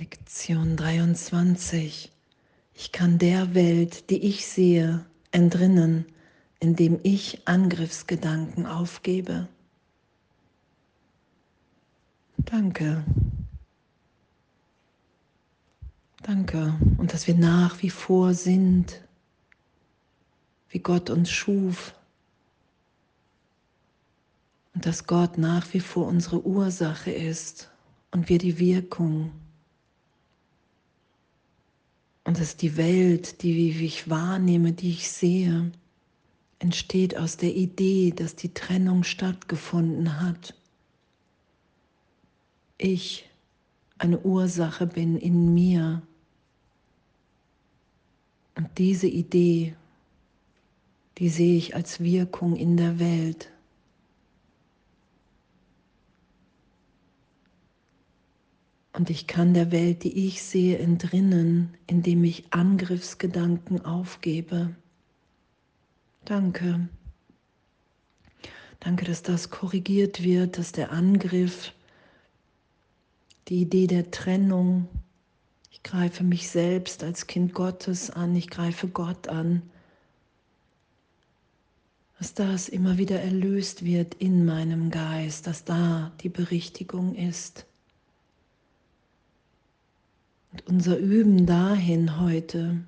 Lektion 23. Ich kann der Welt, die ich sehe, entrinnen, indem ich Angriffsgedanken aufgebe. Danke. Danke. Und dass wir nach wie vor sind, wie Gott uns schuf. Und dass Gott nach wie vor unsere Ursache ist und wir die Wirkung. Und dass die Welt, die ich wahrnehme, die ich sehe, entsteht aus der Idee, dass die Trennung stattgefunden hat. Ich eine Ursache bin in mir. Und diese Idee, die sehe ich als Wirkung in der Welt. Und ich kann der Welt, die ich sehe, entrinnen, indem ich Angriffsgedanken aufgebe. Danke. Danke, dass das korrigiert wird, dass der Angriff, die Idee der Trennung, ich greife mich selbst als Kind Gottes an, ich greife Gott an, dass das immer wieder erlöst wird in meinem Geist, dass da die Berichtigung ist. Und unser Üben dahin heute,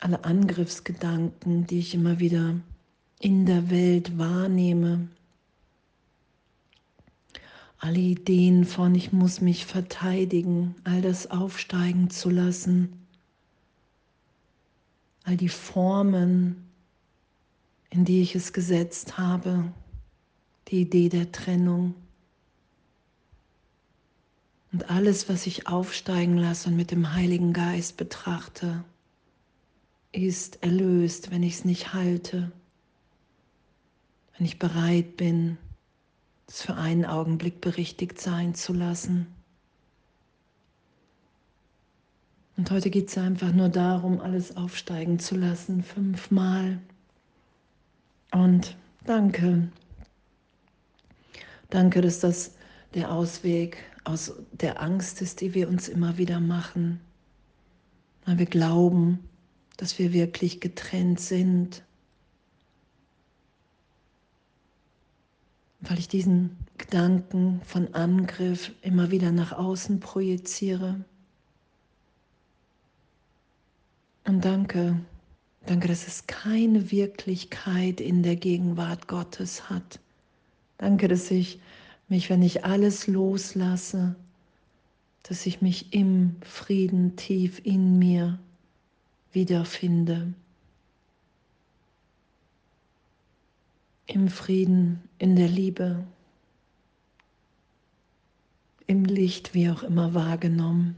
alle Angriffsgedanken, die ich immer wieder in der Welt wahrnehme, alle Ideen von ich muss mich verteidigen, all das aufsteigen zu lassen, all die Formen, in die ich es gesetzt habe, die Idee der Trennung. Und alles, was ich aufsteigen lasse und mit dem Heiligen Geist betrachte, ist erlöst, wenn ich es nicht halte, wenn ich bereit bin, es für einen Augenblick berichtigt sein zu lassen. Und heute geht es einfach nur darum, alles aufsteigen zu lassen, fünfmal. Und danke. Danke, dass das der Ausweg aus der Angst ist, die wir uns immer wieder machen, weil wir glauben, dass wir wirklich getrennt sind. Weil ich diesen Gedanken von Angriff immer wieder nach außen projiziere. Und danke, danke, dass es keine Wirklichkeit in der Gegenwart Gottes hat. Danke, dass ich mich, wenn ich alles loslasse, dass ich mich im Frieden tief in mir wiederfinde. Im Frieden, in der Liebe, im Licht, wie auch immer wahrgenommen.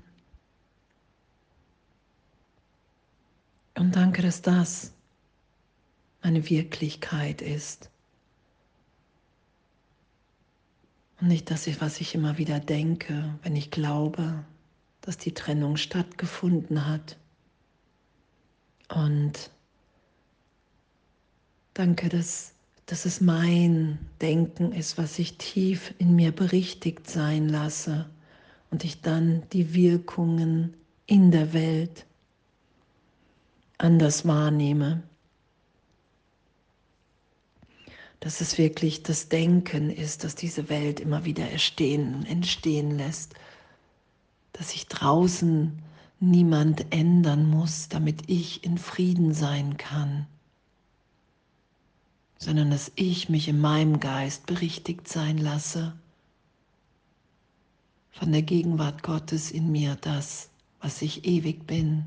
Und danke, dass das meine Wirklichkeit ist. Und nicht das, was ich immer wieder denke, wenn ich glaube, dass die Trennung stattgefunden hat. Und danke, dass, dass es mein Denken ist, was ich tief in mir berichtigt sein lasse und ich dann die Wirkungen in der Welt anders wahrnehme. Dass es wirklich das Denken ist, das diese Welt immer wieder erstehen, entstehen lässt, dass sich draußen niemand ändern muss, damit ich in Frieden sein kann, sondern dass ich mich in meinem Geist berichtigt sein lasse von der Gegenwart Gottes in mir, das, was ich ewig bin.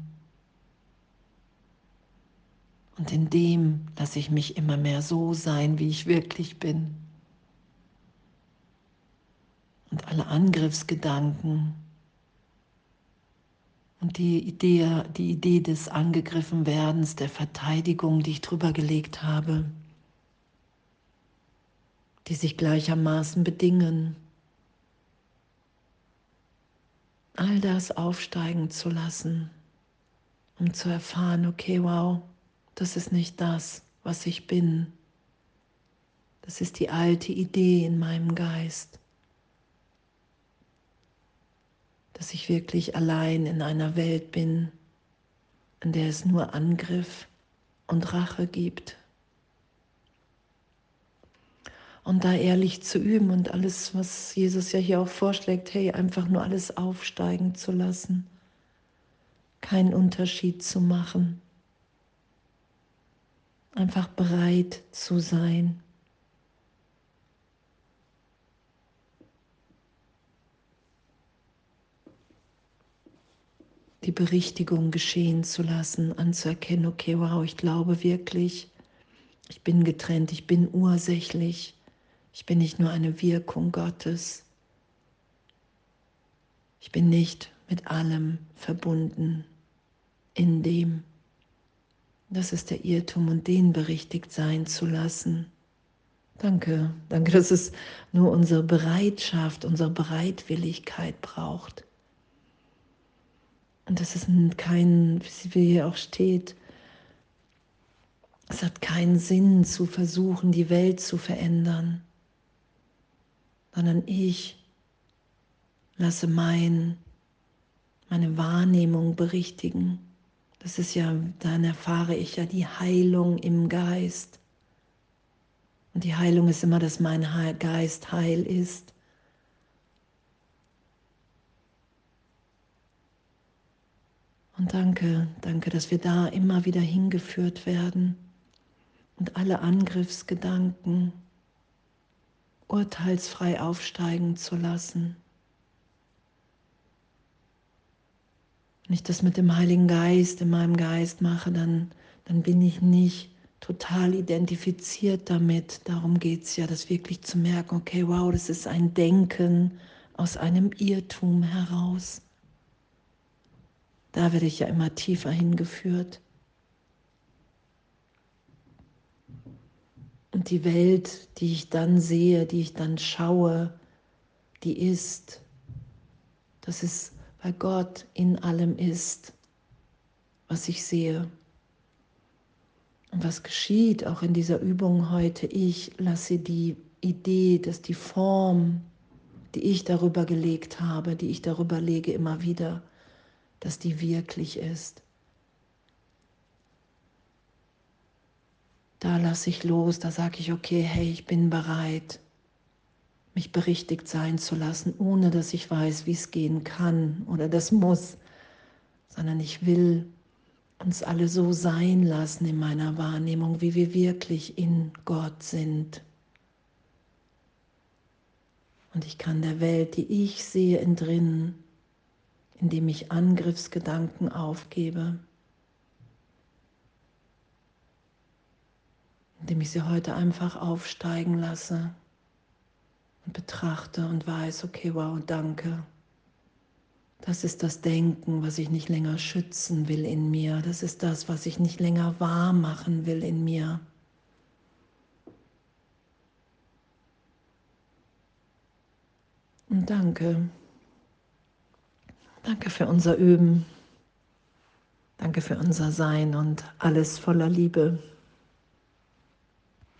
Und in dem lasse ich mich immer mehr so sein, wie ich wirklich bin. Und alle Angriffsgedanken und die Idee, die Idee des Angegriffenwerdens, der Verteidigung, die ich drüber gelegt habe, die sich gleichermaßen bedingen, all das aufsteigen zu lassen, um zu erfahren, okay, wow, das ist nicht das, was ich bin. Das ist die alte Idee in meinem Geist. dass ich wirklich allein in einer Welt bin, in der es nur Angriff und Rache gibt. Und da ehrlich zu üben und alles, was Jesus ja hier auch vorschlägt, hey, einfach nur alles aufsteigen zu lassen, keinen Unterschied zu machen, einfach bereit zu sein. die Berichtigung geschehen zu lassen, anzuerkennen, okay, wow, ich glaube wirklich, ich bin getrennt, ich bin ursächlich, ich bin nicht nur eine Wirkung Gottes, ich bin nicht mit allem verbunden in dem. Das ist der Irrtum und den berichtigt sein zu lassen. Danke, danke, dass es nur unsere Bereitschaft, unsere Bereitwilligkeit braucht. Und das ist kein, wie hier auch steht, es hat keinen Sinn zu versuchen, die Welt zu verändern, sondern ich lasse mein, meine Wahrnehmung berichtigen. Das ist ja, dann erfahre ich ja die Heilung im Geist. Und die Heilung ist immer, dass mein Geist heil ist. Und danke, danke, dass wir da immer wieder hingeführt werden und alle Angriffsgedanken urteilsfrei aufsteigen zu lassen. Wenn ich das mit dem Heiligen Geist in meinem Geist mache, dann, dann bin ich nicht total identifiziert damit. Darum geht es ja, das wirklich zu merken, okay, wow, das ist ein Denken aus einem Irrtum heraus. Da werde ich ja immer tiefer hingeführt. Und die Welt, die ich dann sehe, die ich dann schaue, die ist, das ist, weil Gott in allem ist, was ich sehe. Und was geschieht auch in dieser Übung heute? Ich lasse die Idee, dass die Form, die ich darüber gelegt habe, die ich darüber lege, immer wieder, dass die wirklich ist. Da lasse ich los, da sage ich, okay, hey, ich bin bereit, mich berichtigt sein zu lassen, ohne dass ich weiß, wie es gehen kann oder das muss, sondern ich will uns alle so sein lassen in meiner Wahrnehmung, wie wir wirklich in Gott sind. Und ich kann der Welt, die ich sehe in drinnen, indem ich Angriffsgedanken aufgebe, indem ich sie heute einfach aufsteigen lasse und betrachte und weiß, okay, wow, danke. Das ist das Denken, was ich nicht länger schützen will in mir. Das ist das, was ich nicht länger wahr machen will in mir. Und danke. Danke für unser Üben. Danke für unser Sein und alles voller Liebe.